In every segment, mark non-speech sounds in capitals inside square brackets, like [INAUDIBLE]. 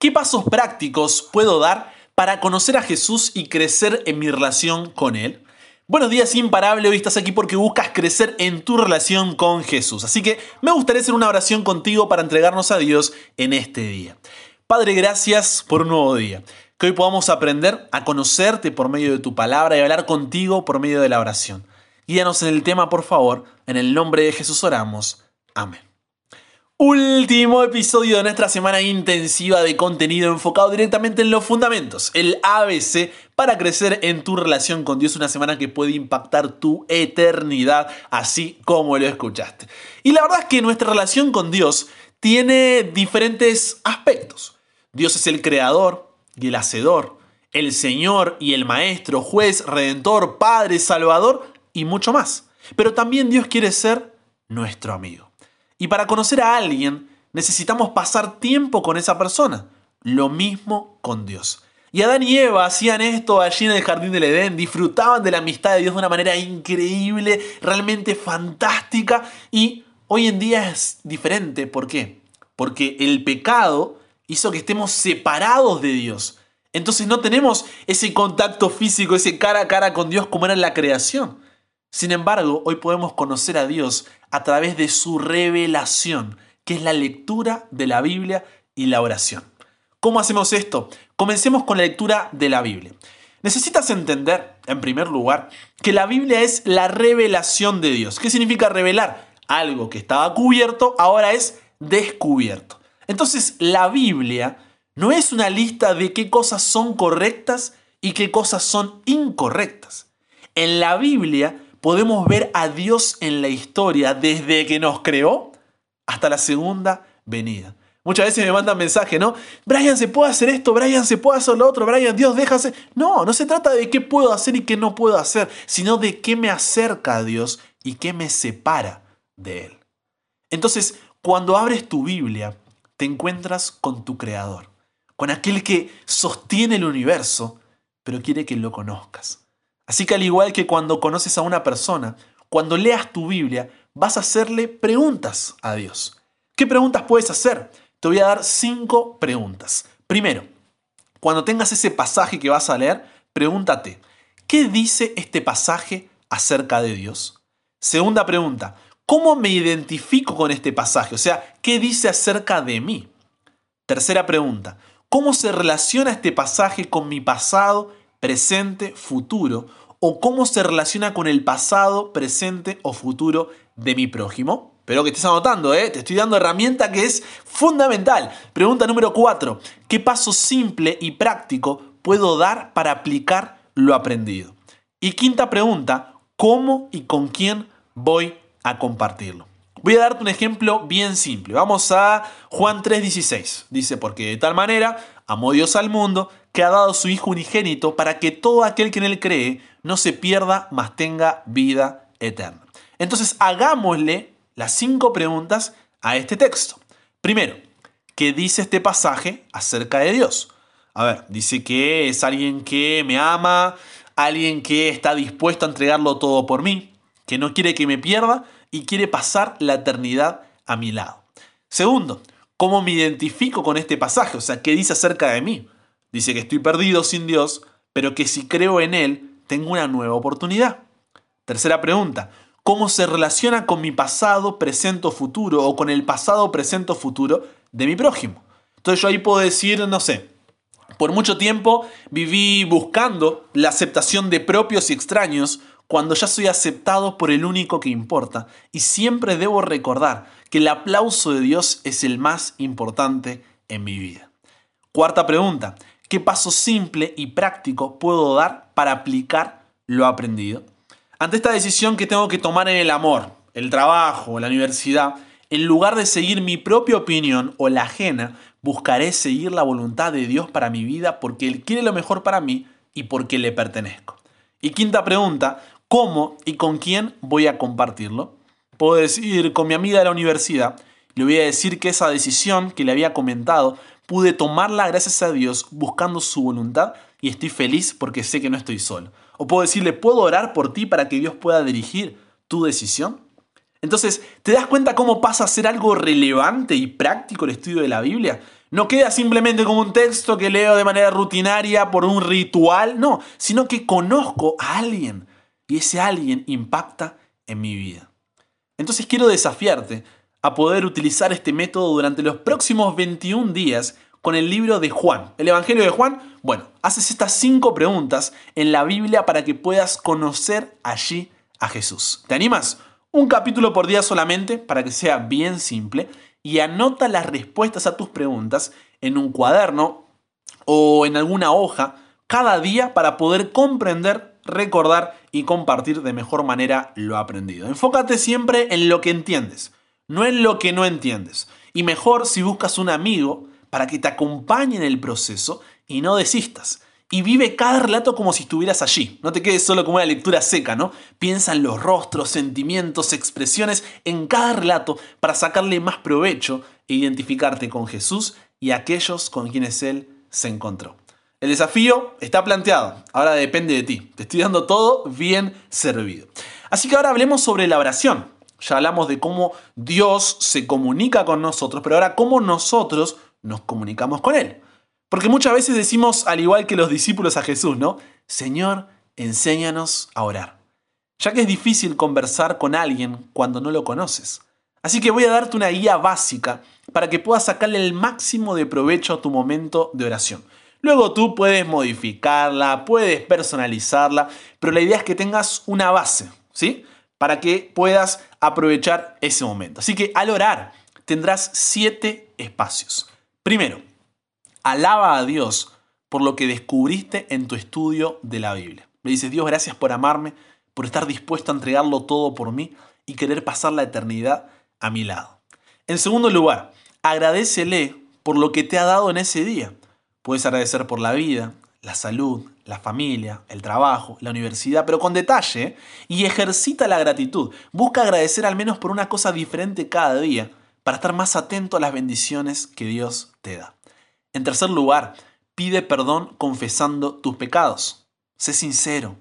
¿Qué pasos prácticos puedo dar para conocer a Jesús y crecer en mi relación con Él? Buenos días, imparable. Hoy estás aquí porque buscas crecer en tu relación con Jesús. Así que me gustaría hacer una oración contigo para entregarnos a Dios en este día. Padre, gracias por un nuevo día. Que hoy podamos aprender a conocerte por medio de tu palabra y hablar contigo por medio de la oración. Guíanos en el tema, por favor. En el nombre de Jesús oramos. Amén. Último episodio de nuestra semana intensiva de contenido enfocado directamente en los fundamentos, el ABC para crecer en tu relación con Dios, una semana que puede impactar tu eternidad, así como lo escuchaste. Y la verdad es que nuestra relación con Dios tiene diferentes aspectos. Dios es el creador y el hacedor, el Señor y el Maestro, juez, redentor, Padre, Salvador y mucho más. Pero también Dios quiere ser nuestro amigo. Y para conocer a alguien necesitamos pasar tiempo con esa persona. Lo mismo con Dios. Y Adán y Eva hacían esto allí en el jardín del Edén, disfrutaban de la amistad de Dios de una manera increíble, realmente fantástica. Y hoy en día es diferente. ¿Por qué? Porque el pecado hizo que estemos separados de Dios. Entonces no tenemos ese contacto físico, ese cara a cara con Dios como era en la creación. Sin embargo, hoy podemos conocer a Dios a través de su revelación, que es la lectura de la Biblia y la oración. ¿Cómo hacemos esto? Comencemos con la lectura de la Biblia. Necesitas entender, en primer lugar, que la Biblia es la revelación de Dios. ¿Qué significa revelar? Algo que estaba cubierto ahora es descubierto. Entonces, la Biblia no es una lista de qué cosas son correctas y qué cosas son incorrectas. En la Biblia podemos ver a Dios en la historia desde que nos creó hasta la segunda venida. Muchas veces me mandan mensajes, ¿no? Brian, ¿se puede hacer esto? Brian, ¿se puede hacer lo otro? Brian, Dios, déjase. No, no se trata de qué puedo hacer y qué no puedo hacer, sino de qué me acerca a Dios y qué me separa de Él. Entonces, cuando abres tu Biblia, te encuentras con tu Creador, con aquel que sostiene el universo, pero quiere que lo conozcas. Así que al igual que cuando conoces a una persona, cuando leas tu Biblia, vas a hacerle preguntas a Dios. ¿Qué preguntas puedes hacer? Te voy a dar cinco preguntas. Primero, cuando tengas ese pasaje que vas a leer, pregúntate, ¿qué dice este pasaje acerca de Dios? Segunda pregunta, ¿cómo me identifico con este pasaje? O sea, ¿qué dice acerca de mí? Tercera pregunta, ¿cómo se relaciona este pasaje con mi pasado, presente, futuro? O cómo se relaciona con el pasado, presente o futuro de mi prójimo? Espero que estés anotando, ¿eh? te estoy dando herramienta que es fundamental. Pregunta número 4. ¿Qué paso simple y práctico puedo dar para aplicar lo aprendido? Y quinta pregunta, ¿cómo y con quién voy a compartirlo? Voy a darte un ejemplo bien simple. Vamos a Juan 3:16. Dice, porque de tal manera amó Dios al mundo que ha dado su Hijo unigénito para que todo aquel que en él cree no se pierda, mas tenga vida eterna. Entonces hagámosle las cinco preguntas a este texto. Primero, ¿qué dice este pasaje acerca de Dios? A ver, dice que es alguien que me ama, alguien que está dispuesto a entregarlo todo por mí, que no quiere que me pierda y quiere pasar la eternidad a mi lado. Segundo, ¿cómo me identifico con este pasaje? O sea, ¿qué dice acerca de mí? Dice que estoy perdido sin Dios, pero que si creo en Él, tengo una nueva oportunidad. Tercera pregunta, ¿cómo se relaciona con mi pasado, presente o futuro o con el pasado, presente o futuro de mi prójimo? Entonces yo ahí puedo decir, no sé, por mucho tiempo viví buscando la aceptación de propios y extraños cuando ya soy aceptado por el único que importa. Y siempre debo recordar que el aplauso de Dios es el más importante en mi vida. Cuarta pregunta, ¿Qué paso simple y práctico puedo dar para aplicar lo aprendido? Ante esta decisión que tengo que tomar en el amor, el trabajo, la universidad, en lugar de seguir mi propia opinión o la ajena, buscaré seguir la voluntad de Dios para mi vida porque Él quiere lo mejor para mí y porque le pertenezco. Y quinta pregunta, ¿cómo y con quién voy a compartirlo? Puedo decir con mi amiga de la universidad, le voy a decir que esa decisión que le había comentado pude tomarla gracias a Dios buscando su voluntad y estoy feliz porque sé que no estoy solo. O puedo decirle, ¿puedo orar por ti para que Dios pueda dirigir tu decisión? Entonces, ¿te das cuenta cómo pasa a ser algo relevante y práctico el estudio de la Biblia? No queda simplemente como un texto que leo de manera rutinaria por un ritual, no, sino que conozco a alguien y ese alguien impacta en mi vida. Entonces quiero desafiarte a poder utilizar este método durante los próximos 21 días con el libro de Juan. El Evangelio de Juan, bueno, haces estas cinco preguntas en la Biblia para que puedas conocer allí a Jesús. ¿Te animas? Un capítulo por día solamente para que sea bien simple y anota las respuestas a tus preguntas en un cuaderno o en alguna hoja cada día para poder comprender, recordar y compartir de mejor manera lo aprendido. Enfócate siempre en lo que entiendes, no en lo que no entiendes. Y mejor si buscas un amigo para que te acompañe en el proceso y no desistas. Y vive cada relato como si estuvieras allí. No te quedes solo como una lectura seca, ¿no? Piensa en los rostros, sentimientos, expresiones en cada relato para sacarle más provecho e identificarte con Jesús y aquellos con quienes Él se encontró. El desafío está planteado, ahora depende de ti. Te estoy dando todo bien servido. Así que ahora hablemos sobre la oración. Ya hablamos de cómo Dios se comunica con nosotros, pero ahora cómo nosotros nos comunicamos con Él. Porque muchas veces decimos, al igual que los discípulos a Jesús, ¿no? Señor, enséñanos a orar. Ya que es difícil conversar con alguien cuando no lo conoces. Así que voy a darte una guía básica para que puedas sacarle el máximo de provecho a tu momento de oración. Luego tú puedes modificarla, puedes personalizarla, pero la idea es que tengas una base, ¿sí? Para que puedas aprovechar ese momento. Así que al orar tendrás siete espacios. Primero, alaba a Dios por lo que descubriste en tu estudio de la Biblia. Le dices, Dios, gracias por amarme, por estar dispuesto a entregarlo todo por mí y querer pasar la eternidad a mi lado. En segundo lugar, agradecele por lo que te ha dado en ese día. Puedes agradecer por la vida, la salud, la familia, el trabajo, la universidad, pero con detalle y ejercita la gratitud. Busca agradecer al menos por una cosa diferente cada día para estar más atento a las bendiciones que Dios te da. En tercer lugar, pide perdón confesando tus pecados. Sé sincero,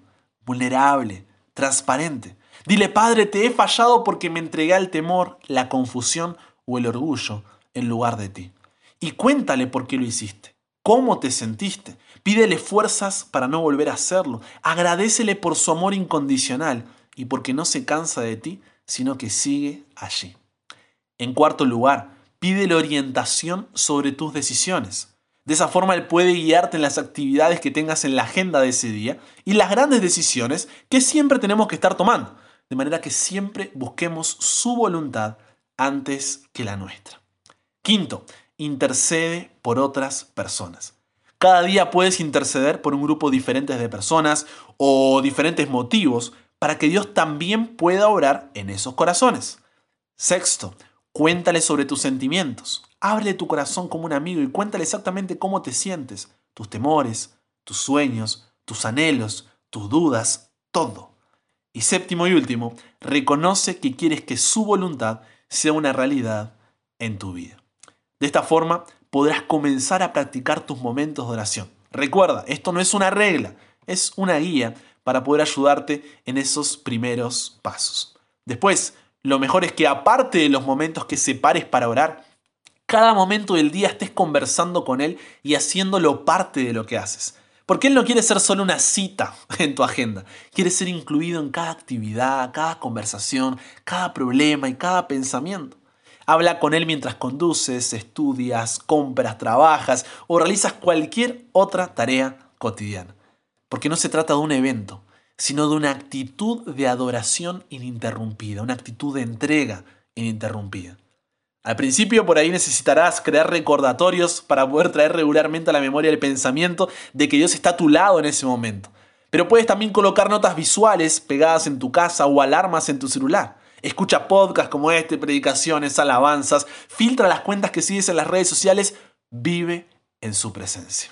vulnerable, transparente. Dile, Padre, te he fallado porque me entregué al temor, la confusión o el orgullo en lugar de ti. Y cuéntale por qué lo hiciste, cómo te sentiste. Pídele fuerzas para no volver a hacerlo. Agradecele por su amor incondicional y porque no se cansa de ti, sino que sigue allí. En cuarto lugar, pídele orientación sobre tus decisiones. De esa forma Él puede guiarte en las actividades que tengas en la agenda de ese día y las grandes decisiones que siempre tenemos que estar tomando. De manera que siempre busquemos su voluntad antes que la nuestra. Quinto, intercede por otras personas. Cada día puedes interceder por un grupo diferente de personas o diferentes motivos para que Dios también pueda orar en esos corazones. Sexto, Cuéntale sobre tus sentimientos. Ábrele tu corazón como un amigo y cuéntale exactamente cómo te sientes, tus temores, tus sueños, tus anhelos, tus dudas, todo. Y séptimo y último, reconoce que quieres que su voluntad sea una realidad en tu vida. De esta forma podrás comenzar a practicar tus momentos de oración. Recuerda, esto no es una regla, es una guía para poder ayudarte en esos primeros pasos. Después, lo mejor es que aparte de los momentos que separes para orar, cada momento del día estés conversando con Él y haciéndolo parte de lo que haces. Porque Él no quiere ser solo una cita [LAUGHS] en tu agenda, quiere ser incluido en cada actividad, cada conversación, cada problema y cada pensamiento. Habla con Él mientras conduces, estudias, compras, trabajas o realizas cualquier otra tarea cotidiana. Porque no se trata de un evento, sino de una actitud de adoración ininterrumpida, una actitud de entrega ininterrumpida. Al principio por ahí necesitarás crear recordatorios para poder traer regularmente a la memoria el pensamiento de que Dios está a tu lado en ese momento. Pero puedes también colocar notas visuales pegadas en tu casa o alarmas en tu celular. Escucha podcasts como este, predicaciones, alabanzas, filtra las cuentas que sigues en las redes sociales, vive en su presencia.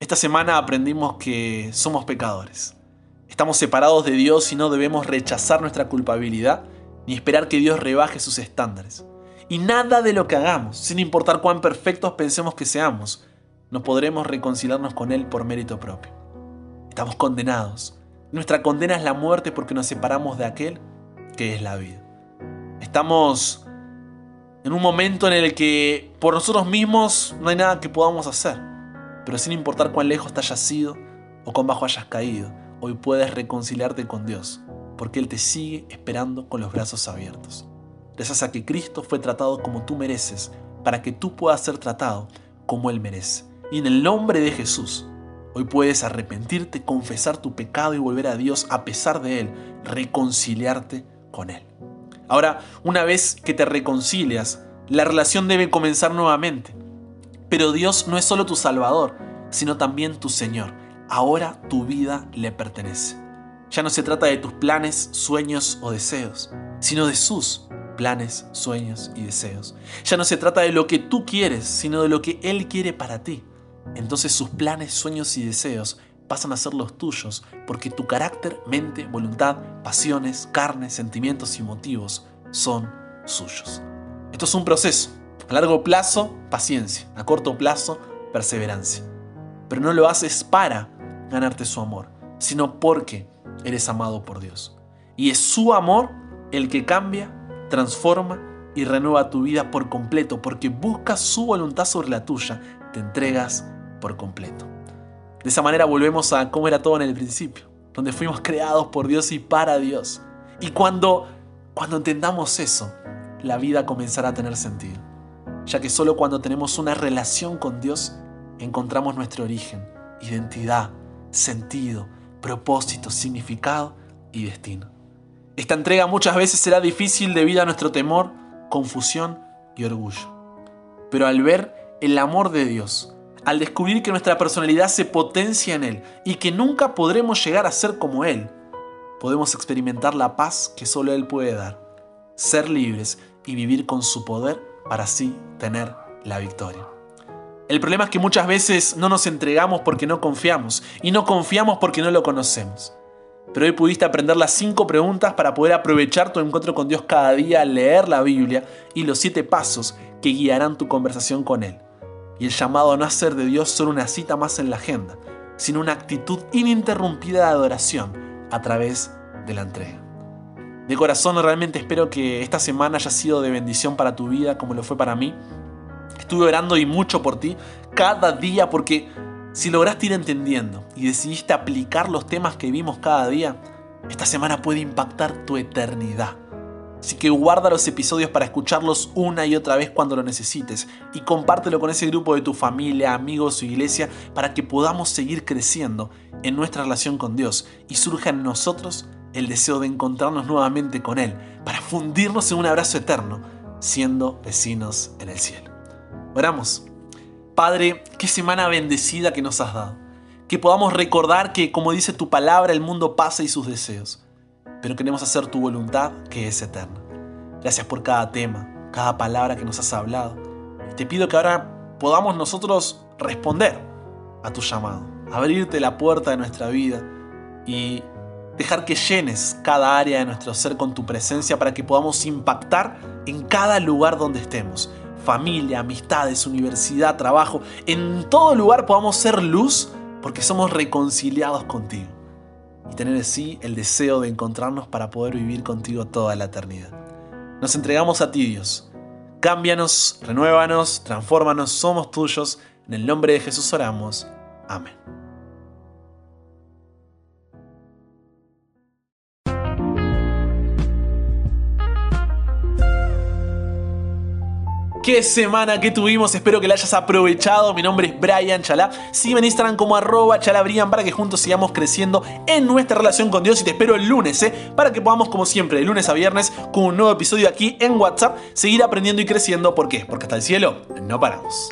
Esta semana aprendimos que somos pecadores Estamos separados de Dios y no debemos rechazar nuestra culpabilidad ni esperar que Dios rebaje sus estándares. Y nada de lo que hagamos, sin importar cuán perfectos pensemos que seamos, no podremos reconciliarnos con Él por mérito propio. Estamos condenados. Nuestra condena es la muerte porque nos separamos de aquel que es la vida. Estamos En un momento en el que por nosotros mismos no hay nada que podamos hacer. Pero sin importar cuán lejos te hayas ido o cuán bajo hayas caído, hoy puedes reconciliarte con Dios, porque Él te sigue esperando con los brazos abiertos. Gracias a que Cristo fue tratado como tú mereces, para que tú puedas ser tratado como Él merece. Y en el nombre de Jesús, hoy puedes arrepentirte, confesar tu pecado y volver a Dios a pesar de Él, reconciliarte Él. Ahora, una vez que te reconcilias, la relación debe comenzar nuevamente. Pero Dios no es solo tu Salvador, sino también tu Señor. Ahora tu vida le pertenece. Ya no se trata de tus planes, sueños o deseos, sino de sus planes, sueños y deseos. Ya no se trata de lo que tú quieres, sino de lo que Él quiere para ti. Entonces sus planes, sueños y deseos pasan a ser los tuyos, porque tu carácter, mente, voluntad, pasiones, carne, sentimientos y motivos son suyos. Esto es un proceso. A largo plazo, paciencia. A corto plazo, perseverancia. Pero no lo haces para ganarte su amor, sino porque eres amado por Dios. Y es su amor el que cambia, transforma y renueva tu vida por completo, porque buscas su voluntad sobre la tuya, te entregas por completo. De esa manera volvemos a cómo era todo en el principio, donde fuimos creados por Dios y para Dios. Y cuando, cuando entendamos eso, la vida comenzará a tener sentido, ya que solo cuando tenemos una relación con Dios encontramos nuestro origen, identidad, sentido, propósito, significado y destino. Esta entrega muchas veces será difícil debido a nuestro temor, confusión y orgullo. Pero al ver el amor de Dios, al descubrir que nuestra personalidad se potencia en Él y que nunca podremos llegar a ser como Él, podemos experimentar la paz que solo Él puede dar, ser libres y vivir con su poder para así tener la victoria. El problema es que muchas veces no nos entregamos porque no confiamos y no confiamos porque no lo conocemos. Pero hoy pudiste aprender las cinco preguntas para poder aprovechar tu encuentro con Dios cada día, leer la Biblia y los siete pasos que guiarán tu conversación con Él y el llamado a no hacer de Dios solo una cita más en la agenda, sino una actitud ininterrumpida de adoración a través de la entrega. De corazón realmente espero que esta semana haya sido de bendición para tu vida como lo fue para mí. Estuve orando y mucho por ti cada día porque si lograste ir entendiendo y decidiste aplicar los temas que vimos cada día, esta semana puede impactar tu eternidad. Así que guarda los episodios para escucharlos una y otra vez cuando lo necesites y compártelo con ese grupo de tu familia, amigos o iglesia para que podamos seguir creciendo en nuestra relación con Dios y surja en nosotros el deseo de encontrarnos nuevamente con Él para fundirnos en un abrazo eterno, siendo vecinos en el cielo. Oramos. Padre, qué semana bendecida que nos has dado. Que podamos recordar que, como dice tu palabra, el mundo pasa y sus deseos pero queremos hacer tu voluntad que es eterna. Gracias por cada tema, cada palabra que nos has hablado. te pido que ahora podamos nosotros responder a tu llamado, abrirte la puerta de nuestra vida y dejar que llenes cada área de nuestro ser con tu presencia para que podamos impactar en cada lugar donde estemos. Familia, amistades, universidad, trabajo, en todo lugar podamos ser luz porque somos reconciliados contigo y tener así el deseo de encontrarnos para poder vivir contigo toda la eternidad. Nos entregamos a ti, Dios. Cámbianos, renuévanos, transfórmanos, somos tuyos. En el nombre de Jesús oramos. Amén. Qué semana que tuvimos, espero que la hayas aprovechado. Mi nombre es Brian Chalá. Sígueme en Instagram como arroba chalabrian para que juntos sigamos creciendo en nuestra relación con Dios. Y te espero el lunes, ¿eh? Para que podamos, como siempre, de lunes a viernes, con un nuevo episodio aquí en WhatsApp, seguir aprendiendo y creciendo. ¿Por qué? Porque hasta el cielo no paramos.